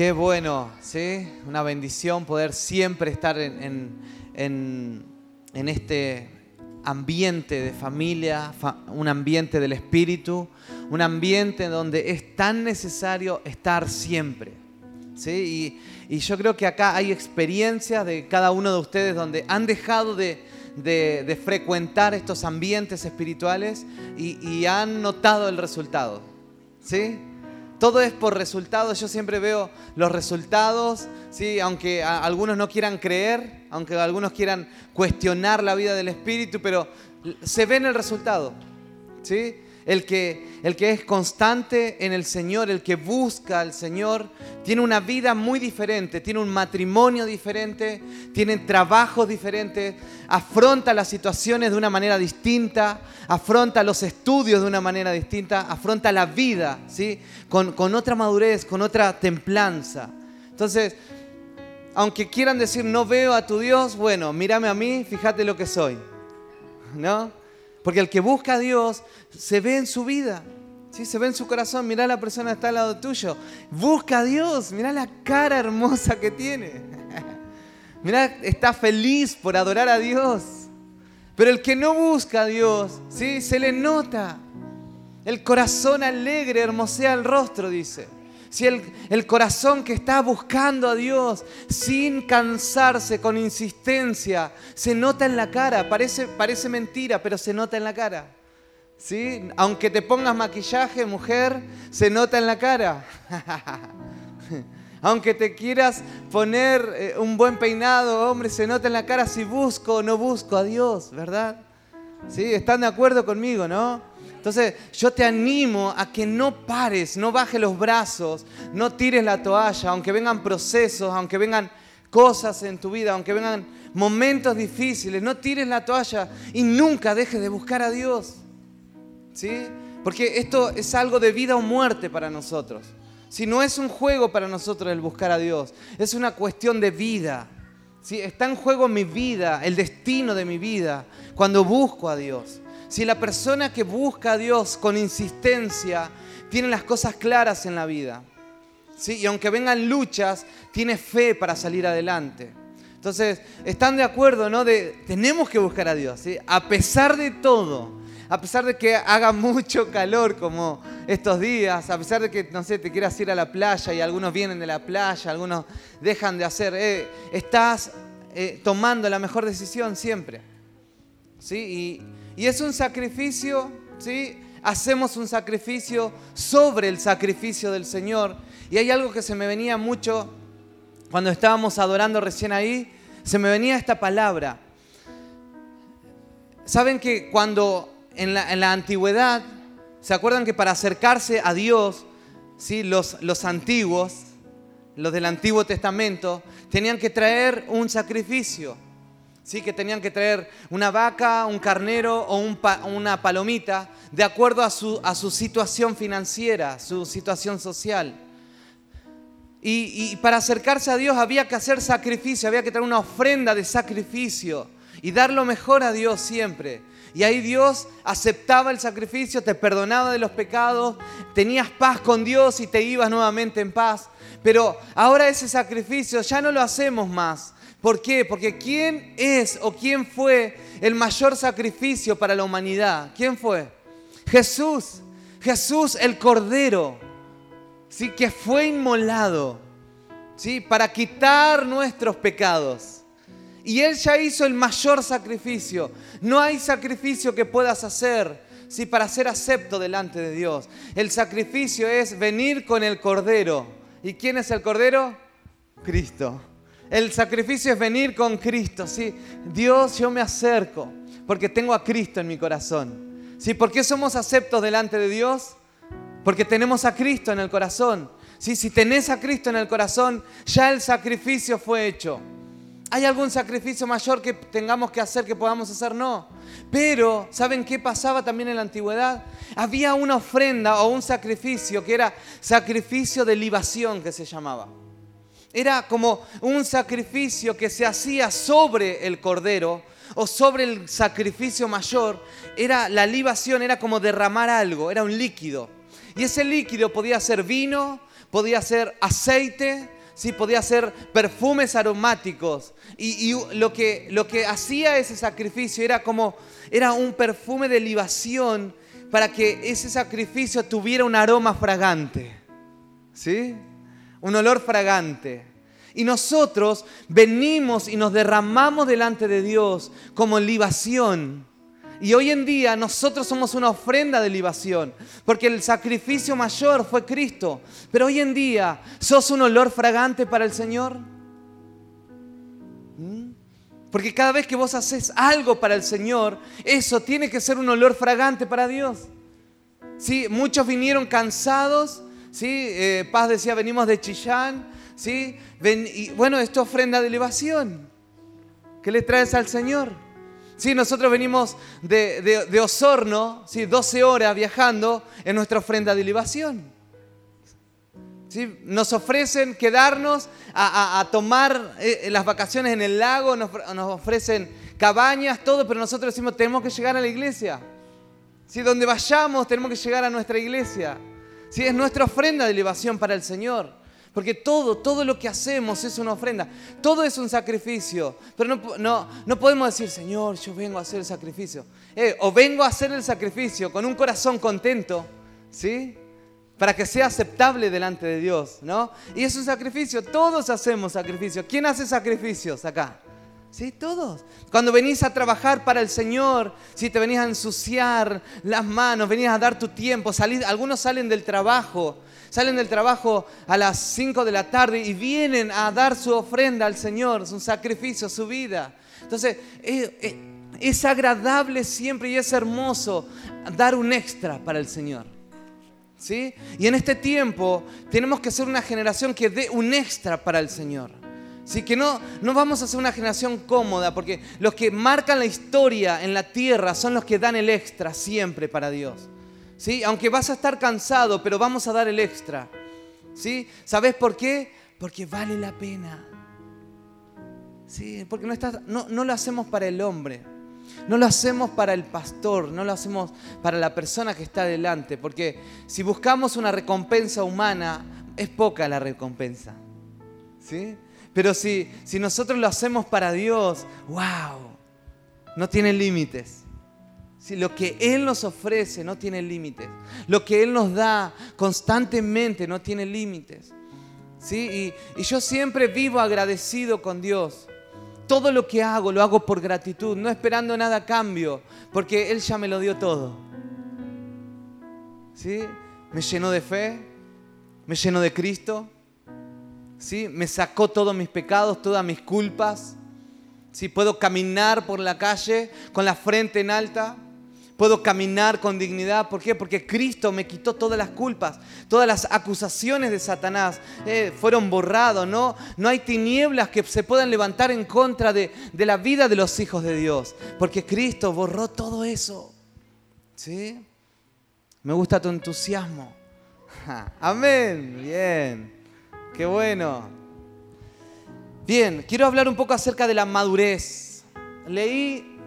Qué bueno, ¿sí? Una bendición poder siempre estar en, en, en, este ambiente de familia, un ambiente del espíritu, un ambiente donde es tan necesario estar siempre. ¿sí? Y, yo creo que acá hay experiencias de cada uno de ustedes donde han dejado de, de, de frecuentar estos ambientes espirituales y, y han notado el resultado. ¿Sí? Todo es por resultados. Yo siempre veo los resultados, ¿sí? aunque algunos no quieran creer, aunque algunos quieran cuestionar la vida del Espíritu, pero se ve en el resultado. ¿sí? El que, el que es constante en el Señor, el que busca al Señor, tiene una vida muy diferente, tiene un matrimonio diferente, tiene trabajos diferentes, afronta las situaciones de una manera distinta, afronta los estudios de una manera distinta, afronta la vida, ¿sí? Con, con otra madurez, con otra templanza. Entonces, aunque quieran decir no veo a tu Dios, bueno, mírame a mí, fíjate lo que soy. ¿No? Porque el que busca a Dios se ve en su vida, ¿sí? se ve en su corazón. Mirá la persona que está al lado tuyo. Busca a Dios, mirá la cara hermosa que tiene. mirá, está feliz por adorar a Dios. Pero el que no busca a Dios, ¿sí? se le nota. El corazón alegre hermosea el rostro, dice si el, corazón que está buscando a Dios sin cansarse, con insistencia, se nota en la cara, parece, parece mentira, pero se nota en la cara. ¿Sí? Aunque te pongas maquillaje, mujer, se nota en la cara. Aunque te quieras poner eh, un buen peinado, hombre, se nota en la cara si busco o no busco a Dios, ¿verdad? ¿Sí? ¿Están de acuerdo conmigo, no? Entonces yo te animo a que no pares, no bajes los brazos, no tires la toalla, aunque vengan procesos, aunque vengan cosas en tu vida, aunque vengan momentos difíciles, no tires la toalla y nunca dejes de buscar a Dios. ¿Sí? Porque esto es algo de vida o muerte para nosotros. Si no es un juego para nosotros el buscar a Dios, es una cuestión de vida. ¿Sí? Está en juego mi vida, el destino de mi vida, cuando busco a Dios. Si la persona que busca a Dios con insistencia tiene las cosas claras en la vida, ¿sí? y aunque vengan luchas, tiene fe para salir adelante. Entonces, están de acuerdo, ¿no? De, tenemos que buscar a Dios, ¿sí? A pesar de todo, a pesar de que haga mucho calor como estos días, a pesar de que, no sé, te quieras ir a la playa y algunos vienen de la playa, algunos dejan de hacer, eh, estás eh, tomando la mejor decisión siempre. ¿Sí? Y es un sacrificio, ¿sí? Hacemos un sacrificio sobre el sacrificio del Señor. Y hay algo que se me venía mucho cuando estábamos adorando recién ahí, se me venía esta palabra. Saben que cuando en la, antigüedad, ¿se acuerdan que para acercarse a Dios, ¿sí? los, los antiguos, los del Antiguo Testamento, tenían que traer un sacrificio? ¿Sí? que tenían que traer una vaca, un carnero o una palomita de acuerdo a su, situación financiera, su situación social. Y, y, para acercarse a Dios había que hacer sacrificio, había que traer una ofrenda de sacrificio y dar lo mejor a Dios siempre. Y ahí Dios aceptaba el sacrificio, te perdonaba de los pecados, tenías paz con Dios y te ibas nuevamente en paz. Pero ahora ese sacrificio ya no lo hacemos más, ¿Por qué? Porque ¿quién es o quién fue el mayor sacrificio para la humanidad? ¿Quién fue? Jesús. Jesús el Cordero, ¿sí? que fue inmolado ¿sí? para quitar nuestros pecados. Y Él ya hizo el mayor sacrificio. No hay sacrificio que puedas hacer ¿sí? para ser acepto delante de Dios. El sacrificio es venir con el Cordero. ¿Y quién es el Cordero? Cristo. El sacrificio es venir con Cristo, ¿sí? Dios, yo me acerco porque tengo a Cristo en mi corazón. ¿Sí? ¿Por qué somos aceptos delante de Dios? Porque tenemos a Cristo en el corazón. ¿Sí? Si tenés a Cristo en el corazón, ya el sacrificio fue hecho. ¿Hay algún sacrificio mayor que tengamos que hacer, que podamos hacer? No. Pero, ¿saben qué pasaba también en la antigüedad? Había una ofrenda o un sacrificio que era sacrificio de libación que se llamaba. Era como un sacrificio que se hacía sobre el cordero o sobre el sacrificio mayor. Era la libación, era como derramar algo, era un líquido. Y ese líquido podía ser vino, podía ser aceite, ¿sí? podía ser perfumes aromáticos. Y, lo, que, lo que hacía ese sacrificio era como, era un perfume de libación para que ese sacrificio tuviera un aroma fragante. ¿Sí? Un olor fragante. Y nosotros venimos y nos derramamos delante de Dios como libación. Y hoy en día nosotros somos una ofrenda de libación, porque el sacrificio mayor fue Cristo. Pero hoy en día, ¿sos un olor fragante para el Señor? ¿Mm? Porque cada vez que vos haces algo para el Señor, eso tiene que ser un olor fragante para Dios. ¿Sí? Muchos vinieron cansados, ¿sí? Eh, Paz decía, venimos de Chillán, ¿sí? y bueno, esto ofrenda de libación. ¿Qué le traes al Señor? Sí, nosotros venimos de, Osorno, ¿sí? 12 horas viajando en nuestra ofrenda de libación. ¿Sí? Nos ofrecen quedarnos a, tomar eh, las vacaciones en el lago, nos, ofrecen cabañas, todo, pero nosotros decimos tenemos que llegar a la iglesia. ¿Sí? Donde vayamos tenemos que llegar a nuestra iglesia. ¿Sí? Es nuestra ofrenda de libación para el Señor. Porque todo, todo lo que hacemos es una ofrenda. Todo es un sacrificio. Pero no, no, podemos decir, Señor, yo vengo a hacer el sacrificio. Eh, o vengo a hacer el sacrificio con un corazón contento, ¿sí? Para que sea aceptable delante de Dios, ¿no? Y es un sacrificio. Todos hacemos sacrificio. ¿Quién hace sacrificios acá? ¿Sí? Todos. Cuando venís a trabajar para el Señor, si te venís a ensuciar las manos, venís a dar tu tiempo, algunos salen del trabajo salen del trabajo a las 5 de la tarde y vienen a dar su ofrenda al Señor, su sacrificio, su vida. Entonces, es, agradable siempre y es hermoso dar un extra para el Señor. ¿Sí? Y en este tiempo tenemos que ser una generación que dé un extra para el Señor. ¿Sí? Que no, no vamos a ser una generación cómoda, porque los que marcan la historia en la tierra son los que dan el extra siempre para Dios. ¿sí? Aunque vas a estar cansado, pero vamos a dar el extra. ¿sí? ¿Sabes por qué? Porque vale la pena. ¿sí? Porque no, no, no lo hacemos para el hombre. No lo hacemos para el pastor, no lo hacemos para la persona que está delante, porque si buscamos una recompensa humana, es poca la recompensa. ¿Sí? Pero si, si nosotros lo hacemos para Dios, wow, no tiene límites lo que Él nos ofrece no tiene límites. Lo que Él nos da constantemente no tiene límites. ¿sí? Y, yo siempre vivo agradecido con Dios. Todo lo que hago lo hago por gratitud, no esperando nada a cambio, porque Él ya me lo dio todo. ¿Sí? Me llenó de fe, me llenó de Cristo, ¿sí? me sacó todos mis pecados, todas mis culpas. ¿Sí? Puedo caminar por la calle con la frente en alta. Puedo caminar con dignidad. ¿Por qué? Porque Cristo me quitó todas las culpas, todas las acusaciones de Satanás eh, fueron borrados. ¿no? no hay tinieblas que se puedan levantar en contra de, la vida de los hijos de Dios. Porque Cristo borró todo eso. ¿Sí? Me gusta tu entusiasmo. Amén. Bien. Qué bueno. Bien, quiero hablar un poco acerca de la madurez. Leí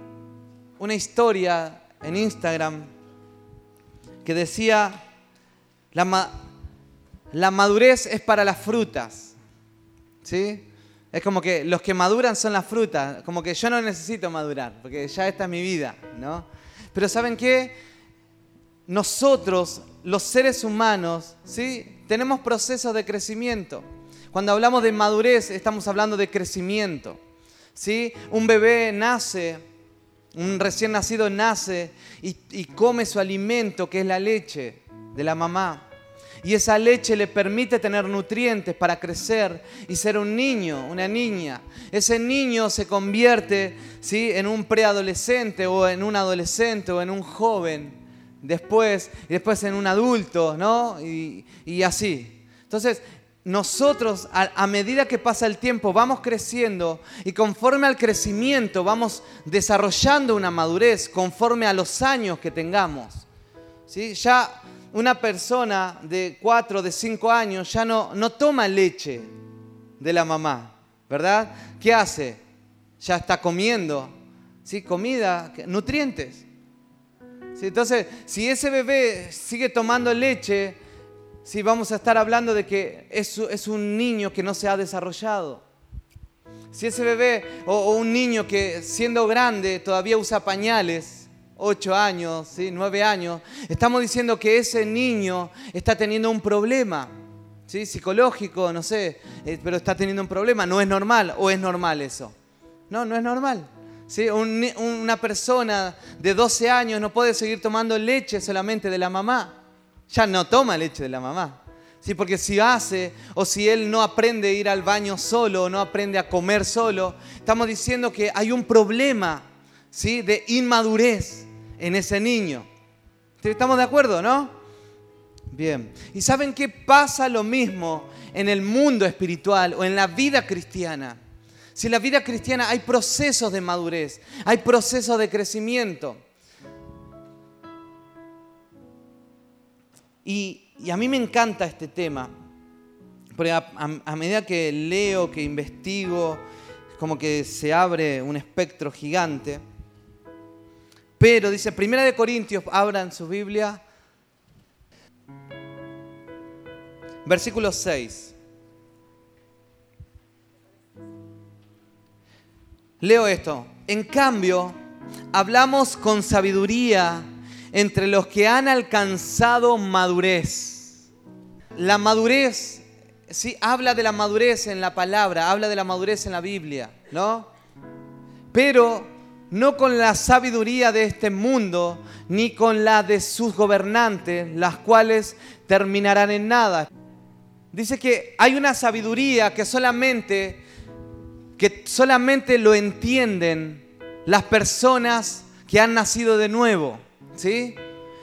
una historia en Instagram que decía, la, la madurez es para las frutas. ¿Sí? Es como que los que maduran son las frutas, como que yo no necesito madurar, porque ya esta es mi vida, ¿no? Pero ¿saben qué? Nosotros, los seres humanos, ¿sí? Tenemos procesos de crecimiento. Cuando hablamos de madurez, estamos hablando de crecimiento, ¿sí? Un bebé nace un recién nacido nace y, come su alimento, que es la leche de la mamá. Y esa leche le permite tener nutrientes para crecer y ser un niño, una niña. Ese niño se convierte ¿sí? en un preadolescente o en un adolescente o en un joven después, y después en un adulto, ¿no? Y, y así. Entonces, nosotros a, medida que pasa el tiempo vamos creciendo y conforme al crecimiento vamos desarrollando una madurez conforme a los años que tengamos. ¿Sí? Ya una persona de 4, de 5 años ya no, no toma leche de la mamá, ¿verdad? ¿Qué hace? Ya está comiendo, ¿sí? Comida, nutrientes. Entonces, si ese bebé sigue tomando leche, Sí, vamos a estar hablando de que es, un niño que no se ha desarrollado. Si ese bebé o, un niño que siendo grande todavía usa pañales, 8 años, ¿sí? 9 años, estamos diciendo que ese niño está teniendo un problema. Psicológico, no sé, eh, pero está teniendo un problema, no es normal o es normal eso. No, no es normal. ¿Sí? una persona de 12 años no puede seguir tomando leche solamente de la mamá. Ya no toma leche de la mamá. ¿Sí? Porque si hace o si él no aprende a ir al baño solo o no aprende a comer solo, estamos diciendo que hay un problema ¿sí? de inmadurez en ese niño. ¿Estamos de acuerdo, no? Bien. ¿Y saben qué pasa lo mismo en el mundo espiritual o en la vida cristiana? Si en la vida cristiana hay procesos de madurez, hay procesos de crecimiento. Y, a mí me encanta este tema, porque a, medida que leo, que investigo, como que se abre un espectro gigante. Pero dice, Primera de Corintios, abran su Biblia, Versículo 6. Leo esto. En cambio, hablamos con sabiduría entre los que han alcanzado madurez. La madurez, sí, habla de la madurez en la palabra, habla de la madurez en la Biblia, ¿no? Pero no con la sabiduría de este mundo, ni con la de sus gobernantes, las cuales terminarán en nada. Dice que hay una sabiduría que solamente, que solamente lo entienden las personas que han nacido de nuevo, ¿sí?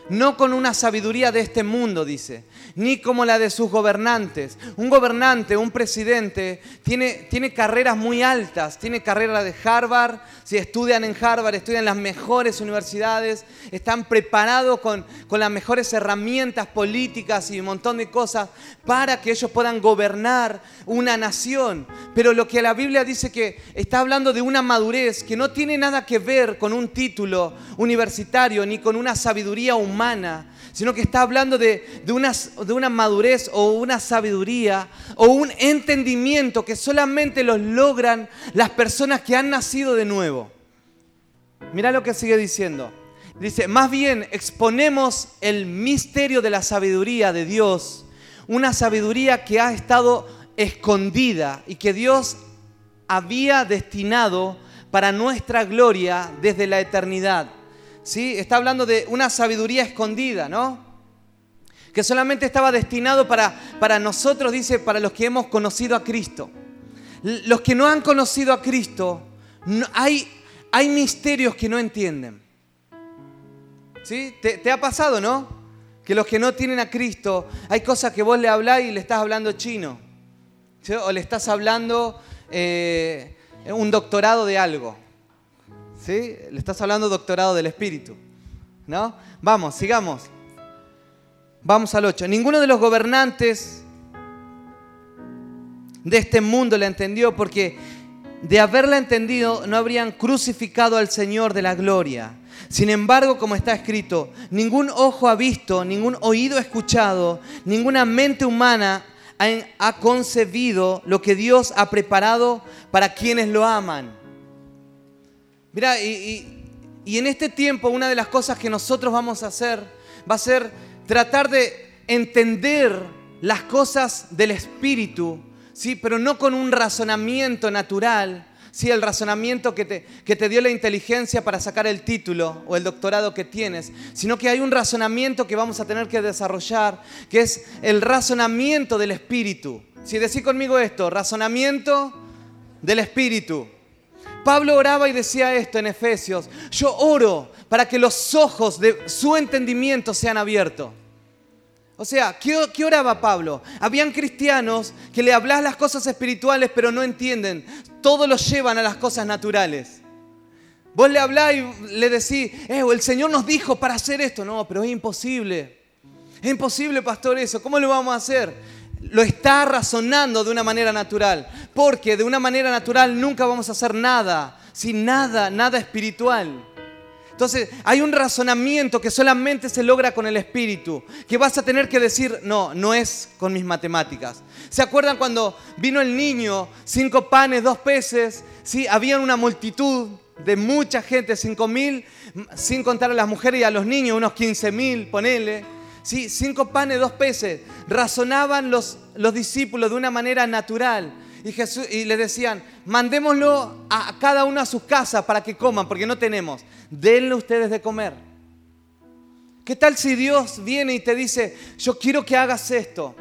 No con una sabiduría de este mundo, dice, ni como la de sus gobernantes. Un gobernante, un presidente, tiene, tiene carreras muy altas, tiene carrera de Harvard, si estudian en Harvard, estudian en las mejores universidades, están preparados con, con las mejores herramientas políticas y un montón de cosas para que ellos puedan gobernar una nación. Pero lo que la Biblia dice que está hablando de una madurez que no tiene nada que ver con un título universitario ni con una sabiduría humana, sino que está hablando de, una, de una madurez o una sabiduría o un entendimiento que solamente los logran las personas que han nacido de nuevo. Mira lo que sigue diciendo. Dice, más bien exponemos el misterio de la sabiduría de Dios, una sabiduría que ha estado escondida y que Dios había destinado para nuestra gloria desde la eternidad. ¿Sí? Está hablando de una sabiduría escondida, ¿no? Que solamente estaba destinado para, para nosotros, dice, para los que hemos conocido a Cristo. Los que no han conocido a Cristo, hay, hay misterios que no entienden. ¿Sí? ¿Te, ha pasado, no? Que los que no tienen a Cristo, hay cosas que vos le habláis y le estás hablando chino. O le estás hablando eh, un doctorado de algo. Le estás hablando doctorado del Espíritu. ¿No? Vamos, sigamos. Vamos al 8. Ninguno de los gobernantes de este mundo la entendió porque de haberla entendido no habrían crucificado al Señor de la gloria. Sin embargo, como está escrito, ningún ojo ha visto, ningún oído ha escuchado, ninguna mente humana ha concebido lo que Dios ha preparado para quienes lo aman. Mira, y, en este tiempo una de las cosas que nosotros vamos a hacer va a ser tratar de entender las cosas del Espíritu, ¿sí? pero no con un razonamiento natural, ¿sí? el razonamiento que te, que te dio la inteligencia para sacar el título o el doctorado que tienes, sino que hay un razonamiento que vamos a tener que desarrollar, que es el razonamiento del Espíritu. Si decís conmigo esto, razonamiento del Espíritu. Pablo oraba y decía esto en Efesios, yo oro para que los ojos de su entendimiento sean abiertos. O sea, ¿qué, oraba Pablo? Habían cristianos que le hablas las cosas espirituales pero no entienden. Todos los llevan a las cosas naturales. Vos le hablás y le decís, eh, el Señor nos dijo para hacer esto. No, pero es imposible. Es imposible, pastor, eso. ¿Cómo lo vamos a hacer? Lo está razonando de una manera natural. Porque de una manera natural nunca vamos a hacer nada, sin nada, nada espiritual. Entonces hay un razonamiento que solamente se logra con el espíritu, que vas a tener que decir, no, no es con mis matemáticas. ¿Se acuerdan cuando vino el niño, cinco panes, dos peces? ¿sí? Había una multitud de mucha gente, cinco mil, sin contar a las mujeres y a los niños, unos quince mil, ponele. ¿Sí? Cinco panes, dos peces. Razonaban los, los discípulos de una manera natural. Y, Jesús, y le decían, mandémoslo a cada uno a sus casas para que coman, porque no tenemos. Denle ustedes de comer. ¿Qué tal si Dios viene y te dice, yo quiero que hagas esto?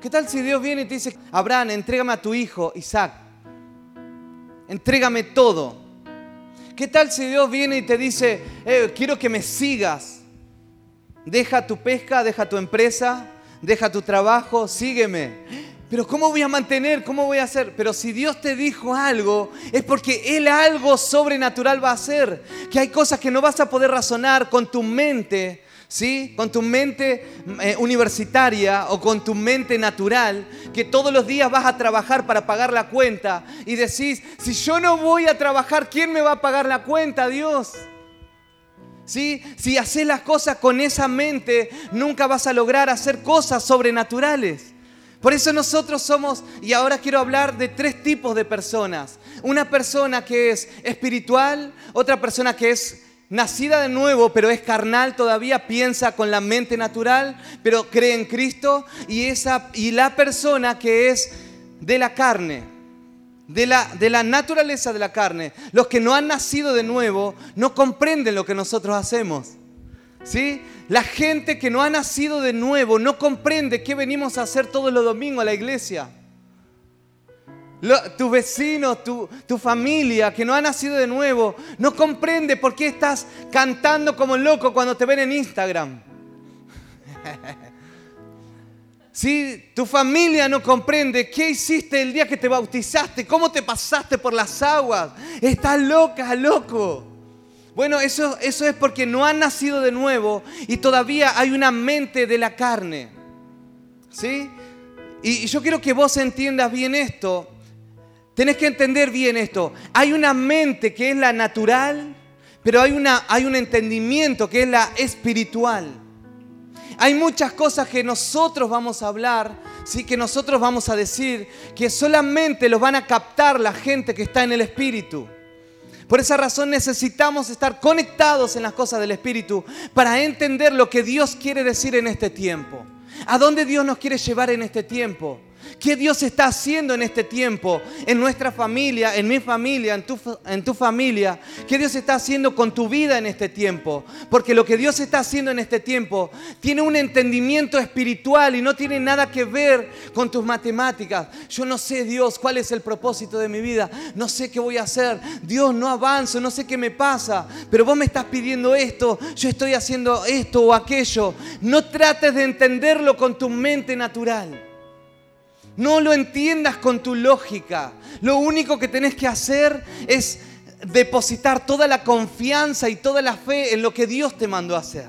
¿Qué tal si Dios viene y te dice, Abraham, entrégame a tu hijo, Isaac? Entrégame todo. ¿Qué tal si Dios viene y te dice, eh, quiero que me sigas? Deja tu pesca, deja tu empresa, deja tu trabajo, sígueme. Pero ¿cómo voy a mantener? ¿Cómo voy a hacer? Pero si Dios te dijo algo, es porque Él algo sobrenatural va a hacer. Que hay cosas que no vas a poder razonar con tu mente, ¿sí? Con tu mente eh, universitaria o con tu mente natural, que todos los días vas a trabajar para pagar la cuenta y decís, si yo no voy a trabajar, ¿quién me va a pagar la cuenta? Dios. ¿Sí? Si haces las cosas con esa mente, nunca vas a lograr hacer cosas sobrenaturales. Por eso nosotros somos, y ahora quiero hablar de tres tipos de personas. Una persona que es espiritual, otra persona que es nacida de nuevo, pero es carnal todavía, piensa con la mente natural, pero cree en Cristo, y, esa, y la persona que es de la carne, de la, de la naturaleza de la carne. Los que no han nacido de nuevo no comprenden lo que nosotros hacemos. ¿Sí? La gente que no ha nacido de nuevo no comprende qué venimos a hacer todos los domingos a la iglesia. tu vecino, tu, tu, familia que no ha nacido de nuevo, no comprende por qué estás cantando como loco cuando te ven en Instagram. Si tu familia no comprende qué hiciste el día que te bautizaste, cómo te pasaste por las aguas, estás loca, loco. Bueno, eso, eso es porque no han nacido de nuevo y todavía hay una mente de la carne. ¿Sí? Y yo quiero que vos entiendas bien esto. Tenés que entender bien esto. Hay una mente que es la natural, pero hay, una, hay un entendimiento que es la espiritual. Hay muchas cosas que nosotros vamos a hablar, ¿sí? que nosotros vamos a decir, que solamente los van a captar la gente que está en el espíritu. Por esa razón necesitamos estar conectados en las cosas del Espíritu para entender lo que Dios quiere decir en este tiempo. ¿A dónde Dios nos quiere llevar en este tiempo? ¿Qué Dios está haciendo en este tiempo? En nuestra familia, en mi familia, en tu, familia. ¿Qué Dios está haciendo con tu vida en este tiempo? Porque lo que Dios está haciendo en este tiempo tiene un entendimiento espiritual y no tiene nada que ver con tus matemáticas. Yo no sé, Dios, cuál es el propósito de mi vida. No sé qué voy a hacer. Dios, no avanzo, no sé qué me pasa. Pero vos me estás pidiendo esto, yo estoy haciendo esto o aquello. No trates de entenderlo con tu mente natural. No lo entiendas con tu lógica. Lo único que tenés que hacer es depositar toda la confianza y toda la fe en lo que Dios te mandó a hacer.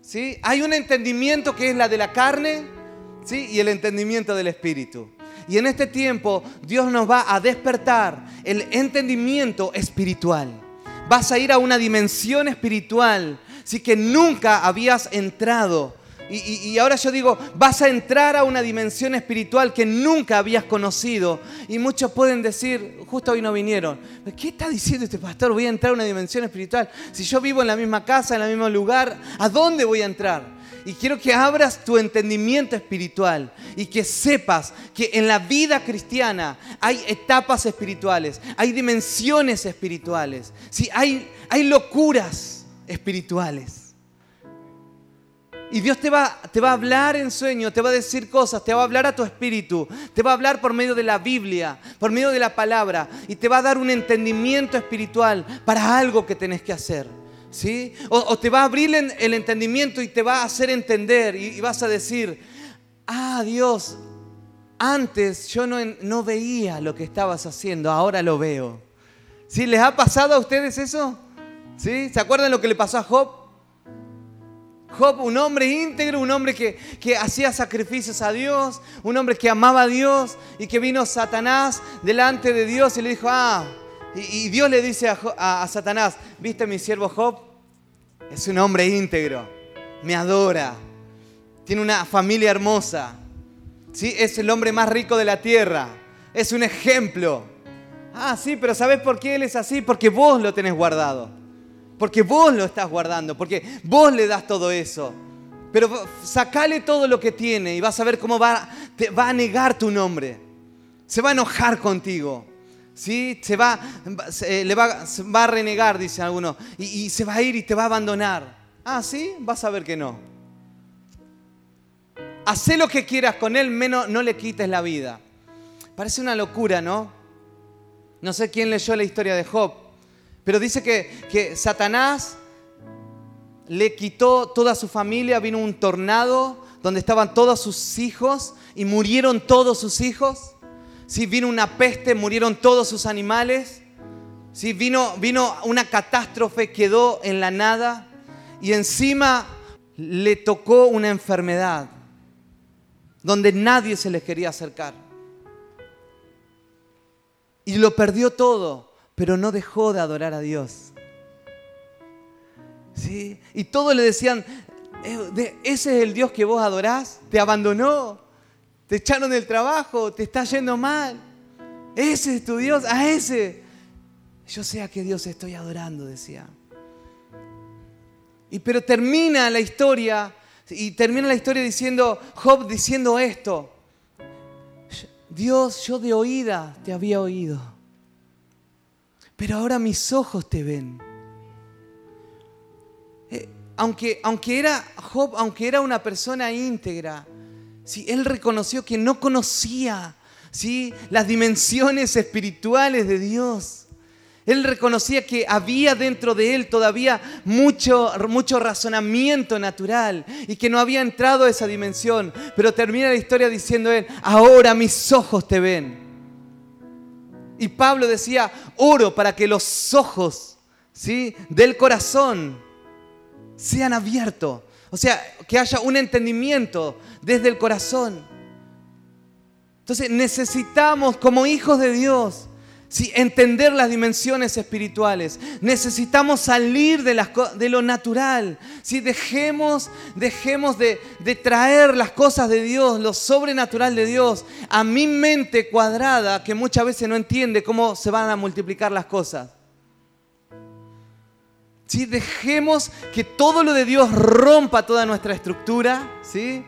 ¿Sí? Hay un entendimiento que es la de la carne ¿sí? y el entendimiento del Espíritu. Y en este tiempo Dios nos va a despertar el entendimiento espiritual. Vas a ir a una dimensión espiritual, sí que nunca habías entrado y, ahora yo digo, vas a entrar a una dimensión espiritual que nunca habías conocido. Y muchos pueden decir, justo hoy no vinieron, ¿qué está diciendo este pastor? Voy a entrar a una dimensión espiritual. Si yo vivo en la misma casa, en el mismo lugar, ¿a dónde voy a entrar? Y quiero que abras tu entendimiento espiritual y que sepas que en la vida cristiana hay etapas espirituales, hay dimensiones espirituales, ¿sí? hay, hay locuras espirituales. Y Dios te va, te va a hablar en sueño, te va a decir cosas, te va a hablar a tu espíritu, te va a hablar por medio de la Biblia, por medio de la palabra, y te va a dar un entendimiento espiritual para algo que tenés que hacer. ¿sí? O, te va a abrir el entendimiento y te va a hacer entender y, vas a decir, ah Dios, antes yo no, veía lo que estabas haciendo, ahora lo veo. ¿Sí? ¿Les ha pasado a ustedes eso? ¿Sí? ¿Se acuerdan lo que le pasó a Job? Job, un hombre íntegro, un hombre que, que, hacía sacrificios a Dios, un hombre que amaba a Dios y que vino Satanás delante de Dios y le dijo, ah, Y, Dios le dice a, a Satanás, ¿viste mi siervo Job? Es un hombre íntegro, me adora, tiene una familia hermosa, ¿sí? es el hombre más rico de la tierra, es un ejemplo. Ah, sí, pero ¿sabes por qué él es así? Porque vos lo tenés guardado. Porque vos lo estás guardando, porque vos le das todo eso. Pero sacale todo lo que tiene y vas a ver cómo va, te va a negar tu nombre. Se va a enojar contigo. ¿sí? Se, va, le va, va, a renegar, dice alguno. Y, y se va a ir y te va a abandonar. Ah, sí, vas a ver que no. Hacé lo que quieras con él, menos no le quites la vida. Parece una locura, ¿no? No sé quién leyó la historia de Job, pero dice que, que Satanás le quitó toda su familia, vino un tornado donde estaban todos sus hijos y murieron todos sus hijos. Si vino una peste, murieron todos sus animales. Si vino, vino una catástrofe, quedó en la nada. Y encima le tocó una enfermedad donde nadie se les quería acercar. Y lo perdió todo, pero no dejó de adorar a Dios. ¿Sí? Y todos le decían, eh, ese es el Dios que vos adorás, te abandonó, te echaron del trabajo, te está yendo mal. Ese es tu Dios, a ese. Yo sé a qué Dios estoy adorando, decía. Y pero termina la historia y termina la historia diciendo Job diciendo esto. Dios, yo de oída te había oído, pero ahora mis ojos te ven aunque, aunque era aunque era una persona íntegra, ¿sí? él reconoció que no conocía ¿sí? las dimensiones espirituales de Dios. Él reconocía que había dentro de él todavía mucho, mucho razonamiento natural y que no había entrado a esa dimensión. Pero termina la historia diciendo él, ahora mis ojos te ven. Y Pablo decía, oro para que los ojos ¿sí? del corazón sean abiertos. O sea, que haya un entendimiento desde el corazón. Entonces necesitamos como hijos de Dios entender las dimensiones espirituales. Necesitamos salir de, lo natural. Si Dejemos, dejemos de, traer las cosas de Dios, lo sobrenatural de Dios, a mi mente cuadrada que muchas veces no entiende cómo se van a multiplicar las cosas. Si Dejemos que todo lo de Dios rompa toda nuestra estructura, ¿sí?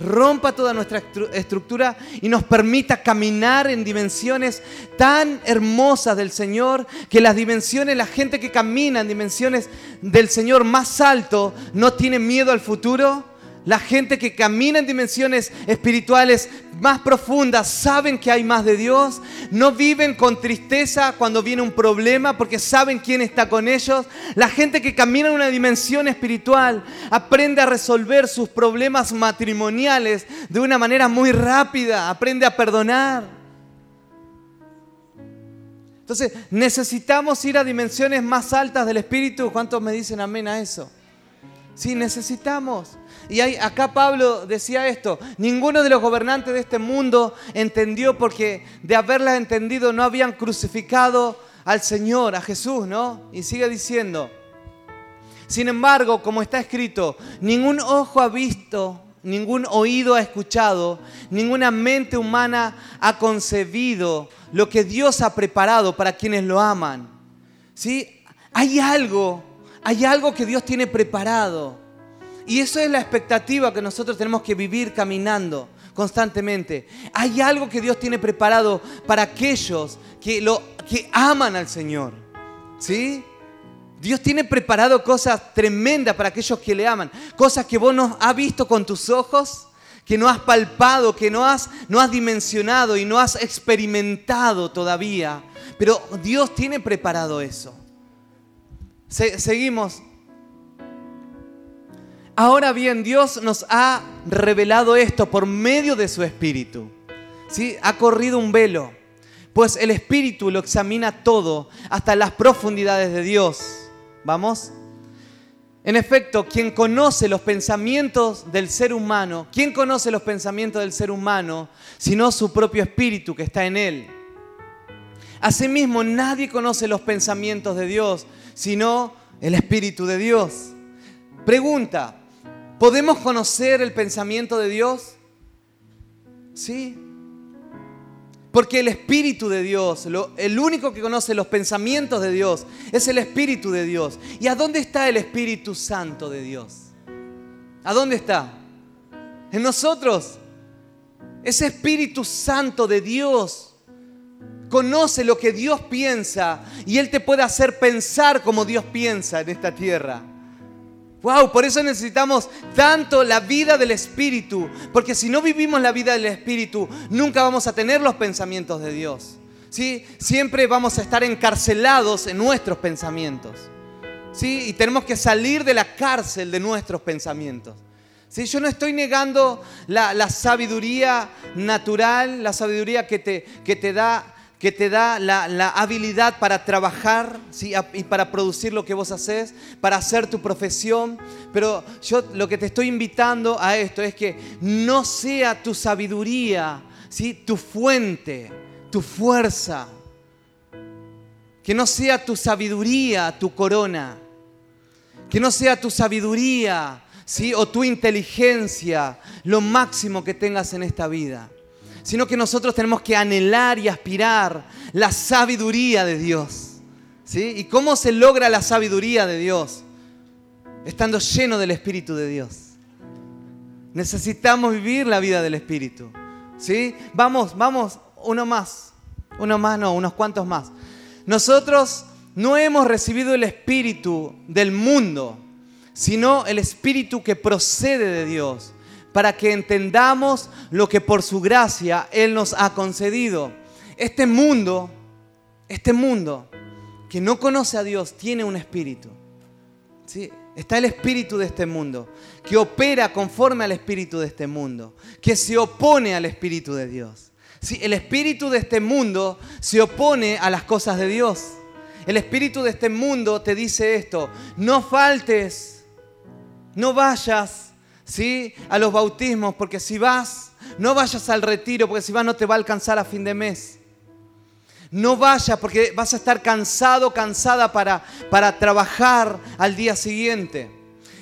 Rompa toda nuestra estructura y nos permita caminar en dimensiones tan hermosas del Señor, que las dimensiones, la gente que camina en dimensiones del Señor más alto, no tiene miedo al futuro, la gente que camina en dimensiones espirituales más profundas saben que hay más de Dios. No viven con tristeza cuando viene un problema porque saben quién está con ellos. La gente que camina en una dimensión espiritual aprende a resolver sus problemas matrimoniales de una manera muy rápida. Aprende a perdonar. Entonces necesitamos ir a dimensiones más altas del espíritu. ¿Cuántos me dicen amén a eso? Sí, necesitamos. Y acá Pablo decía esto, ninguno de los gobernantes de este mundo entendió porque de haberla entendido no habían crucificado al Señor, a Jesús, ¿no? Y sigue diciendo, sin embargo, como está escrito, ningún ojo ha visto, ningún oído ha escuchado, ninguna mente humana ha concebido lo que Dios ha preparado para quienes lo aman. ¿Sí? Hay algo, hay algo que Dios tiene preparado. Y eso es la expectativa que nosotros tenemos que vivir caminando constantemente. Hay algo que Dios tiene preparado para aquellos que, lo, que aman al Señor. ¿Sí? Dios tiene preparado cosas tremendas para aquellos que le aman. Cosas que vos no has visto con tus ojos, que no has palpado, que no has, no has dimensionado y no has experimentado todavía. Pero Dios tiene preparado eso. seguimos Ahora bien, Dios nos ha revelado esto por medio de su Espíritu. ¿Sí? Ha corrido un velo, pues el Espíritu lo examina todo hasta las profundidades de Dios. ¿Vamos? En efecto, quien conoce los pensamientos del ser humano, ¿quién conoce los pensamientos del ser humano sino su propio espíritu que está en él? Asimismo, nadie conoce los pensamientos de Dios, sino el Espíritu de Dios. Pregunta, ¿podemos conocer el pensamiento de Dios? Sí. Porque el Espíritu de Dios, el único que conoce los pensamientos de Dios, es el Espíritu de Dios. ¿Y a dónde está el Espíritu Santo de Dios? ¿A dónde está? En nosotros. Ese Espíritu Santo de Dios conoce lo que Dios piensa y Él te puede hacer pensar como Dios piensa en esta tierra. Wow, por eso necesitamos tanto la vida del Espíritu, porque si no vivimos la vida del Espíritu, nunca vamos a tener los pensamientos de Dios. ¿sí? Siempre vamos a estar encarcelados en nuestros pensamientos. ¿sí? Y tenemos que salir de la cárcel de nuestros pensamientos. ¿sí? Yo no estoy negando la, sabiduría natural, la sabiduría que te, que te da que te da la, habilidad para trabajar y para producir lo que vos haces, para hacer tu profesión. Pero yo lo que te estoy invitando a esto es que no sea tu sabiduría, ¿sí? tu fuente, tu fuerza. Que no sea tu sabiduría tu corona. Que no sea tu sabiduría ¿sí? o tu inteligencia lo máximo que tengas en esta vida sino que nosotros tenemos que anhelar y aspirar la sabiduría de Dios. ¿sí? ¿Y cómo se logra la sabiduría de Dios? Estando lleno del Espíritu de Dios. Necesitamos vivir la vida del Espíritu. ¿sí? Vamos, vamos, uno más. Uno más, no, unos cuantos más. Nosotros no hemos recibido el Espíritu del mundo, sino el Espíritu que procede de Dios para que entendamos lo que por su gracia Él nos ha concedido. Este mundo, este mundo que no conoce a Dios, tiene un espíritu. ¿sí? Está el espíritu de este mundo, que opera conforme al espíritu de este mundo, que se opone al espíritu de Dios. ¿sí? El espíritu de este mundo se opone a las cosas de Dios. El espíritu de este mundo te dice esto, no faltes, no vayas, ¿sí? A los bautismos, porque si vas, no vayas al retiro, porque si vas no te va a alcanzar a fin de mes. No vayas porque vas a estar cansado, cansada para, para trabajar al día siguiente.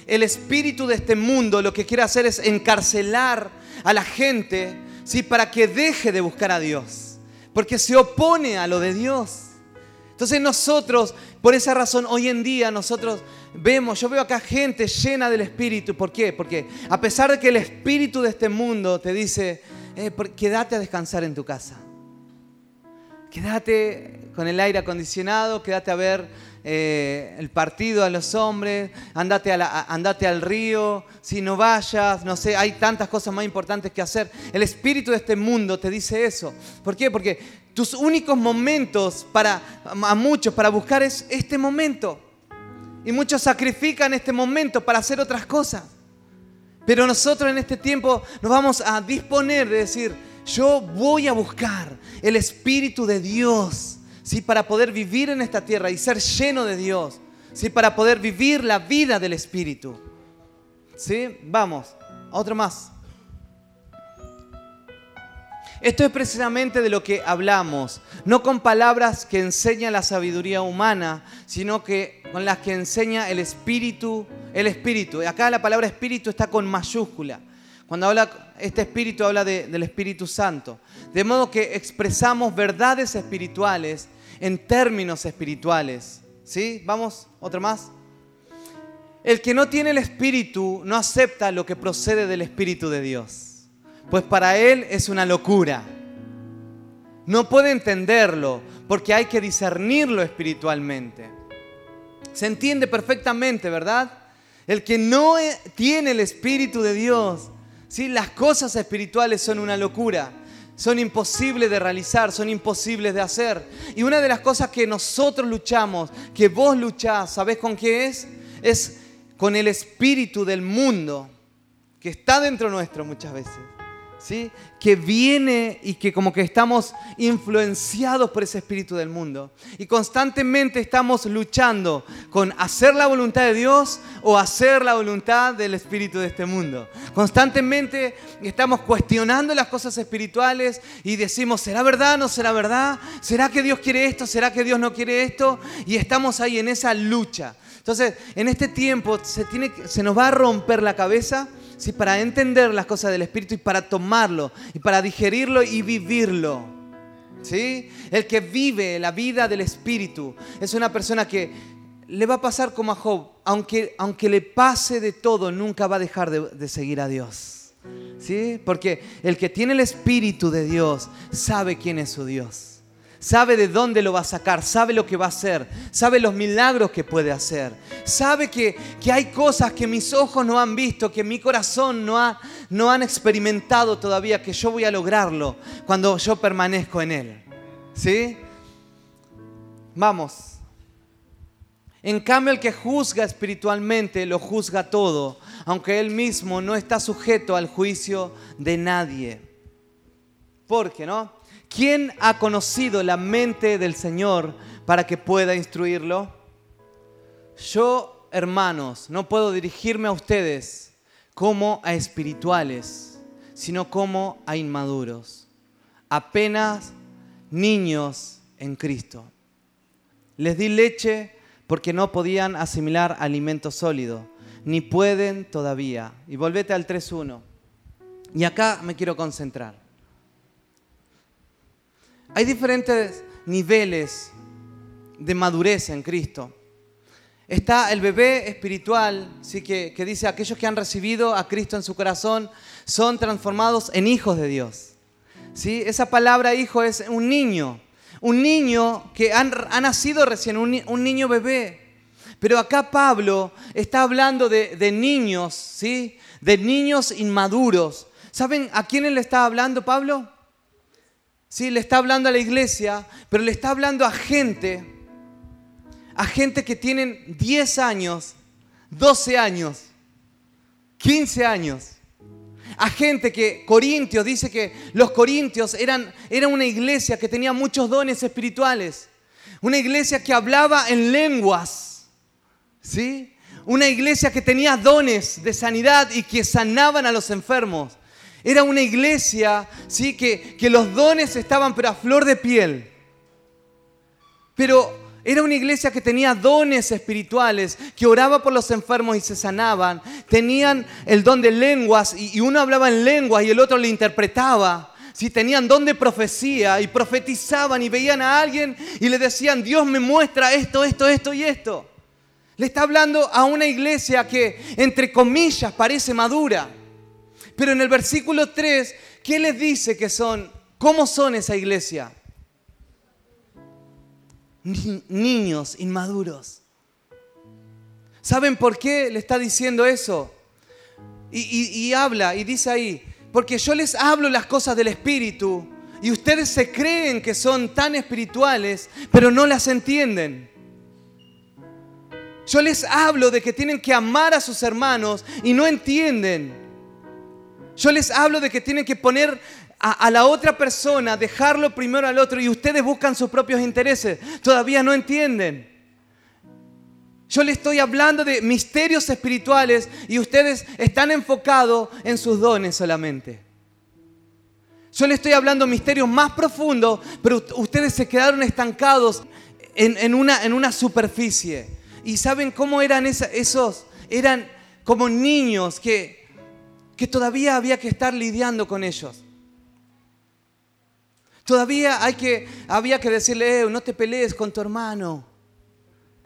El espíritu de este mundo lo que quiere hacer es encarcelar a la gente, ¿sí? Para que deje de buscar a Dios, porque se opone a lo de Dios. Entonces nosotros, por esa razón, hoy en día nosotros vemos, yo veo acá gente llena del Espíritu. ¿Por qué? Porque a pesar de que el Espíritu de este mundo te dice, eh, quédate a descansar en tu casa. Quédate con el aire acondicionado, quédate a ver eh, el partido a los hombres, andate, andate al río, si no vayas, no sé, hay tantas cosas más importantes que hacer. El espíritu de este mundo te dice eso. ¿Por qué? Porque tus únicos momentos para, a muchos, para buscar es este momento. Y muchos sacrifican este momento para hacer otras cosas. Pero nosotros en este tiempo nos vamos a disponer de decir, yo voy a buscar el Espíritu de Dios, ¿sí? para poder vivir en esta tierra y ser lleno de Dios, ¿sí? para poder vivir la vida del Espíritu. ¿Sí? Vamos, otro más. Esto es precisamente de lo que hablamos, no con palabras que enseñan la sabiduría humana, sino que con las que enseña el espíritu, el espíritu. Acá la palabra espíritu está con mayúscula. Cuando habla este espíritu habla del Espíritu Santo. De modo que expresamos verdades espirituales en términos espirituales. ¿Sí? Vamos, otra más. El que no tiene el espíritu no acepta lo que procede del espíritu de Dios pues para él es una locura. No puede entenderlo porque hay que discernirlo espiritualmente. Se entiende perfectamente, ¿verdad? El que no e, tiene el Espíritu de Dios, ¿sí? las cosas espirituales son una locura, son imposibles de realizar, son imposibles de hacer. Y una de las cosas que nosotros luchamos, que vos luchás, ¿sabés con qué es? Es con el espíritu del mundo que está dentro nuestro muchas veces que viene y que como que estamos influenciados por ese espíritu del mundo. Y constantemente estamos luchando con hacer la voluntad de Dios o hacer la voluntad del espíritu de este mundo. Constantemente estamos cuestionando las cosas espirituales y decimos, ¿será verdad? ¿No será verdad? ¿Será que Dios quiere esto? ¿Será que Dios no quiere esto? Y estamos ahí en esa lucha. Entonces, en este tiempo se nos va a romper la cabeza ¿sí? para entender las cosas del Espíritu y para tomarlo, y para digerirlo y vivirlo. ¿sí? El que vive la vida del Espíritu es una persona que le va a pasar como a Job, aunque, aunque le pase de todo, nunca va a dejar de, de seguir a Dios. ¿sí? Porque el que tiene el Espíritu de Dios sabe quién es su Dios sabe de dónde lo va a sacar, sabe lo que va a hacer, sabe los milagros que puede hacer, sabe que, que hay cosas que mis ojos no han visto, que mi corazón no, ha, no han experimentado todavía, que yo voy a lograrlo cuando yo permanezco en Él. ¿Sí? Vamos. En cambio, el que juzga espiritualmente lo juzga todo, aunque él mismo no está sujeto al juicio de nadie. ¿Por qué no? ¿Quién ha conocido la mente del Señor para que pueda instruirlo? Yo, hermanos, no puedo dirigirme a ustedes como a espirituales, sino como a inmaduros, apenas niños en Cristo. Les di leche porque no podían asimilar alimento sólido, ni pueden todavía. Y volvete al 3.1. Y acá me quiero concentrar. Hay diferentes niveles de madurez en Cristo. Está el bebé espiritual, ¿sí? que, que dice, aquellos que han recibido a Cristo en su corazón son transformados en hijos de Dios. ¿Sí? Esa palabra hijo es un niño, un niño que ha, nacido recién, un, niño bebé. Pero acá Pablo está hablando de, de, niños, ¿sí? de niños inmaduros. ¿Saben a quién le está hablando Pablo? Sí, le está hablando a la iglesia, pero le está hablando a gente, a gente que tienen 10 años, 12 años, 15 años. A gente que, Corintios, dice que los Corintios eran, eran una iglesia que tenía muchos dones espirituales. Una iglesia que hablaba en lenguas. ¿Sí? Una iglesia que tenía dones de sanidad y que sanaban a los enfermos. Era una iglesia, ¿sí? Que, que los dones estaban pero a flor de piel. Pero era una iglesia que tenía dones espirituales, que oraba por los enfermos y se sanaban. Tenían el don de lenguas y, uno hablaba en lenguas y el otro le interpretaba. Si tenían don de profecía y profetizaban y veían a alguien y le decían, Dios me muestra esto, esto, esto y esto. Le está hablando a una iglesia que, entre comillas, parece madura. Pero en el versículo 3, ¿qué les dice que son? ¿Cómo son esa iglesia? niños inmaduros. ¿Saben por qué le está diciendo eso? Y, habla y dice ahí, porque yo les hablo las cosas del Espíritu y ustedes se creen que son tan espirituales, pero no las entienden. Yo les hablo de que tienen que amar a sus hermanos y no entienden. Yo les hablo de que tienen que poner a, la otra persona, dejarlo primero al otro y ustedes buscan sus propios intereses. Todavía no entienden. Yo les estoy hablando de misterios espirituales y ustedes están enfocados en sus dones solamente. Yo les estoy hablando de misterios más profundos, pero ustedes se quedaron estancados en, una, en una, superficie. ¿Y saben cómo eran esos? Eran como niños que que todavía había que estar lidiando con ellos. Todavía hay que, había que decirle, eh, no te pelees con tu hermano.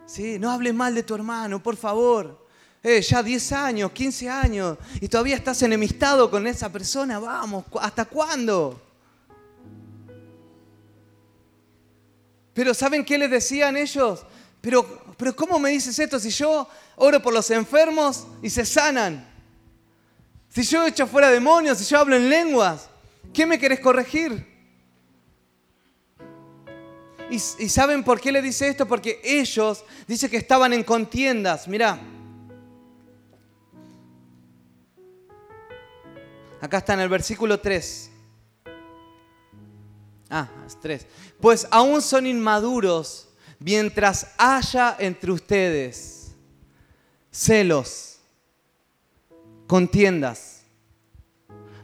¿Sí? No hables mal de tu hermano, por favor. Eh, ya 10 años, 15 años, y todavía estás enemistado con esa persona. Vamos, ¿hasta cuándo? Pero ¿saben qué les decían ellos? Pero, pero ¿cómo me dices esto si yo oro por los enfermos y se sanan? Si yo echo fuera demonios, si yo hablo en lenguas, ¿qué me querés corregir? ¿Y, saben por qué le dice esto? Porque ellos, dice que estaban en contiendas. Mirá. Acá está en el versículo 3. Ah, es 3. Pues aún son inmaduros mientras haya entre ustedes celos, contiendas.